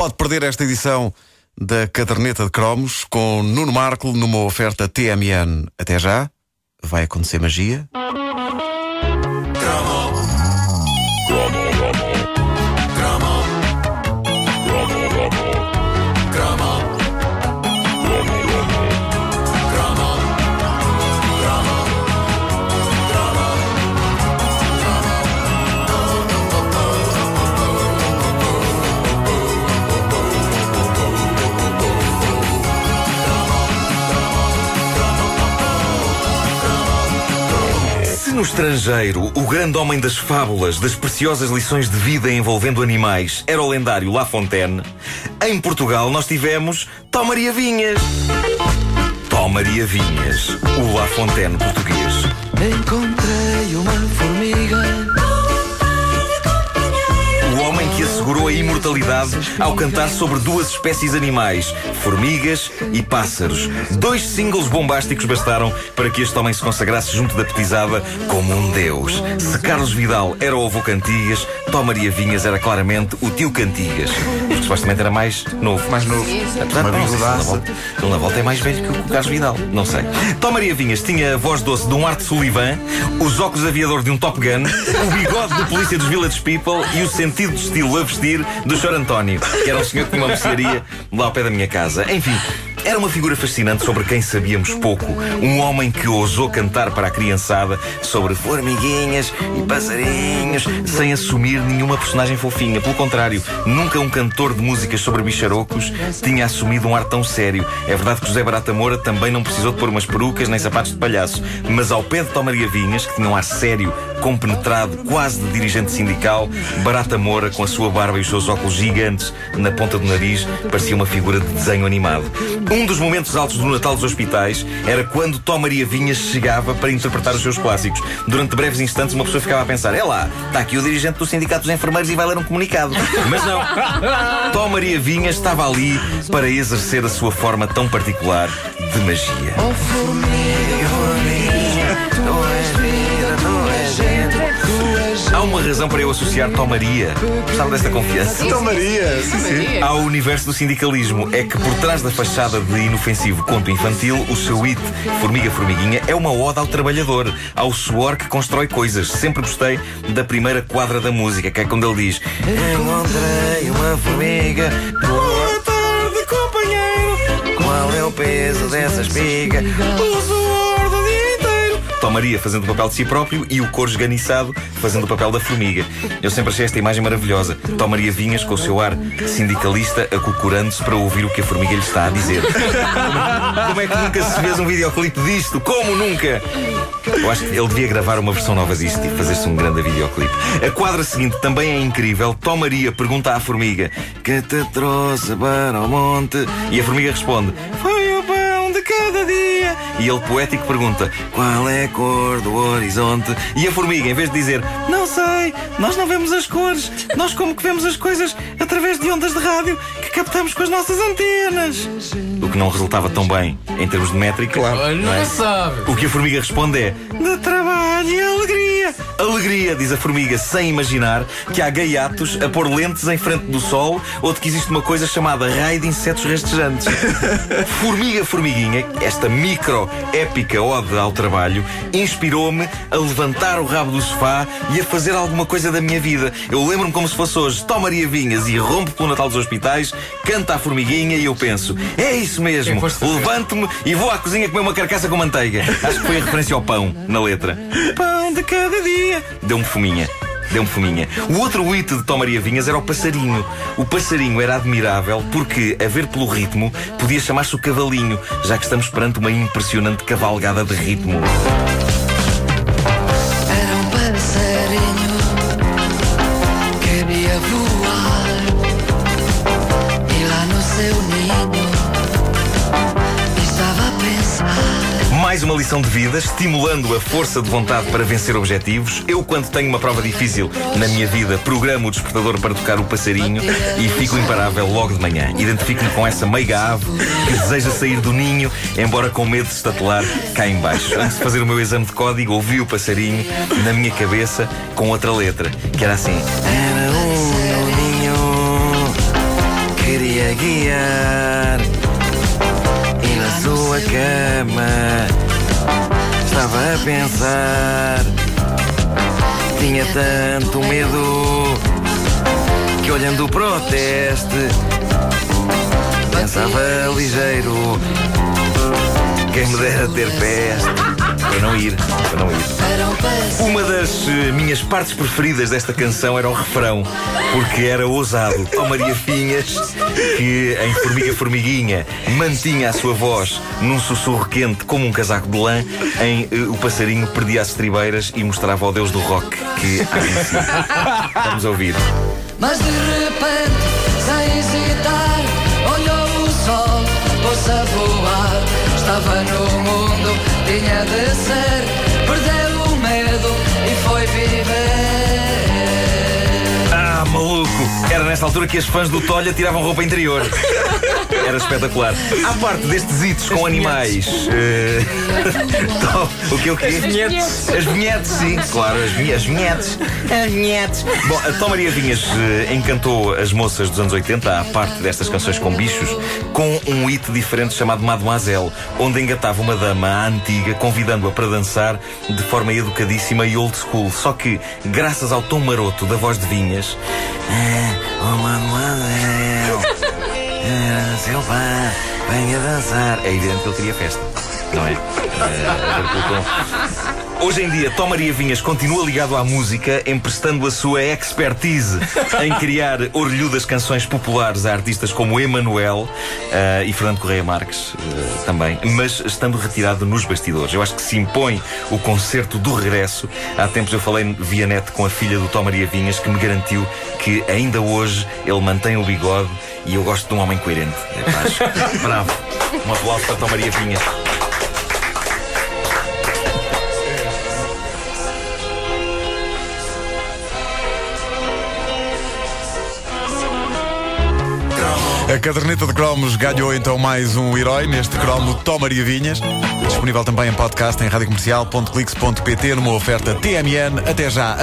Pode perder esta edição da Caderneta de Cromos com Nuno Marco numa oferta TMN. Até já. Vai acontecer magia. No estrangeiro o grande homem das fábulas, das preciosas lições de vida envolvendo animais era o lendário La Fontaine, em Portugal nós tivemos Tó Maria Vinhas. Tó Maria Vinhas, o La Fontaine português. Encontrei uma formiga. A imortalidade ao cantar sobre duas espécies animais, formigas e pássaros. Dois singles bombásticos bastaram para que este homem se consagrasse junto da petizada como um deus. Se Carlos Vidal era o avô Cantigas, Tó Maria Vinhas era claramente o tio Cantigas. Porque supostamente era mais novo. Mais novo. Apesar de não sei na volta- ele na volta é mais velho que o Carlos Vidal. Não sei. Tó Maria Vinhas tinha a voz doce de um Art Sullivan, os óculos aviador de um Top Gun, o bigode do polícia dos Village People e o sentido de estilo a vestir do Sr. António, que era um senhor que tinha uma mercearia lá ao pé da minha casa. Enfim. Era uma figura fascinante sobre quem sabíamos pouco. Um homem que ousou cantar para a criançada sobre formiguinhas e passarinhos, sem assumir nenhuma personagem fofinha. Pelo contrário, nunca um cantor de músicas sobre bicharocos tinha assumido um ar tão sério. É verdade que José Barata Moura também não precisou de pôr umas perucas nem sapatos de palhaço. Mas ao pé de Tó Maria Vinhas, que tinha um ar sério, compenetrado, quase de dirigente sindical, Barata Moura, com a sua barba e os seus óculos gigantes na ponta do nariz, parecia uma figura de desenho animado. Um dos momentos altos do Natal dos Hospitais era quando Tó Maria Vinhas chegava para interpretar os seus clássicos. Durante breves instantes, uma pessoa ficava a pensar: é lá, está aqui o dirigente do Sindicato dos Enfermeiros e vai ler um comunicado. Mas não. Tó Maria Vinhas estava ali para exercer a sua forma tão particular de magia. Oh, formiga, formiga. Tu és Há uma razão para eu associar Tó Maria. Gostava desta confiança. Então, Maria. Sim, sim. Ao universo do sindicalismo é que por trás da fachada de inofensivo conto infantil, o seu hit Formiga Formiguinha é uma ode ao trabalhador, ao suor que constrói coisas. Sempre gostei da primeira quadra da música, que é quando ele diz Encontrei uma formiga. Boa tarde, companheiro. Qual é o peso dessa espiga? O suor Tó Maria fazendo o papel de si próprio e o cor esganiçado fazendo o papel da formiga. Eu sempre achei esta imagem maravilhosa. Tó Maria Vinhas com o seu ar sindicalista acocorando-se para ouvir o que a formiga lhe está a dizer. Como, é que nunca se fez um videoclipe disto? Como nunca? Eu acho que ele devia gravar uma versão nova disto e fazer-se um grande videoclipe. A quadra seguinte também é incrível. Tó Maria pergunta à formiga: Que te trouxe para o monte? E a formiga responde: Foi E ele poético pergunta: Qual é a cor do horizonte? E a formiga, em vez de dizer: Não sei, nós não vemos as cores, nós como que vemos as coisas através de ondas de rádio que captamos com as nossas antenas. O que não resultava tão bem em termos de métrica. Claro. Nunca sabe. O que a formiga responde é de trabalho e alegria. Alegria, diz a formiga, sem imaginar que há gaiatos a pôr lentes em frente do sol ou de que existe uma coisa chamada raio de insetos rastejantes. Formiga Formiguinha, esta micro épica ode ao trabalho, inspirou-me a levantar o rabo do sofá e a fazer alguma coisa da minha vida. Eu lembro-me como se fosse hoje, toma Maria Vinhas e rompe pelo Natal dos Hospitais, canta a formiguinha e eu penso, é isso mesmo, É, levanto-me e vou à cozinha comer uma carcaça com manteiga. Acho que foi a referência ao pão, na letra. Pão de cada dia. Deu-me fominha. Deu-me fominha. O outro hit de Tom Maria Vinhas era o passarinho. O passarinho era admirável porque, a ver pelo ritmo, podia chamar-se o cavalinho, já que estamos perante uma impressionante cavalgada de ritmo. Mais uma lição de vida, estimulando a força de vontade para vencer objetivos. Eu, quando tenho uma prova difícil na minha vida, programo o despertador para tocar o passarinho e fico imparável logo de manhã. Identifico-me com essa meiga ave que deseja sair do ninho, embora com medo de estatelar cá embaixo. Antes de fazer o meu exame de código, ouvi o passarinho na minha cabeça com outra letra, que era assim. Era um ninho que a guiar sua cama estava a pensar. Tinha tanto medo que olhando para o teste pensava ligeiro. Quem me dera ter peste. Para não ir, para não ir. Um. Uma das eh, minhas partes preferidas desta canção era o refrão, porque era ousado. Ó Maria Finhas, que em Formiga Formiguinha mantinha a sua voz num sussurro quente como um casaco de lã, em eh, O Passarinho perdia as estribeiras e mostrava ao deus do rock que há em si. Vamos ouvir. Mas de repente, sem hesitar, olhou o sol, pôs a voar. Estava no mundo, tinha de ser. Perdeu o medo e foi viver. Ah, maluco! Era nesta altura que as fãs do Tolha tiravam roupa interior. Era espetacular. À parte destes hits com animais. eh, to- o que o quê? As vinhetes. As vinhetes, sim, claro, as, vinhe- as vinhetes. As vinhetes. Bom, a Tom Maria Vinhas eh, encantou as moças dos anos 80, à parte destas canções com bichos, com um hit diferente chamado Mademoiselle, onde engatava uma dama à antiga, convidando-a para dançar de forma educadíssima e old school. Só que, graças ao tom maroto da voz de Vinhas, Oh, mademoiselle, pá, venha dançar. é evidente que ele queria festa, não é? Tom. Hoje em dia, Tom Maria Vinhas continua ligado à música, emprestando a sua expertise em criar orelhudas canções populares a artistas como Emanuel eh, e Fernando Correia Marques eh, também, mas estando retirado nos bastidores. Eu acho que se impõe o concerto do regresso. Há tempos eu falei via net com a filha do Tom Maria Vinhas que me garantiu que ainda hoje ele mantém o bigode e eu gosto de um homem coerente. Acho- Bravo. Um aplauso para Tom Maria Vinhas. A caderneta de cromos ganhou então mais um herói neste cromo Tom Maria Vinhas. Disponível também em podcast em radiocomercial.clix.pt numa oferta TMN. Até já.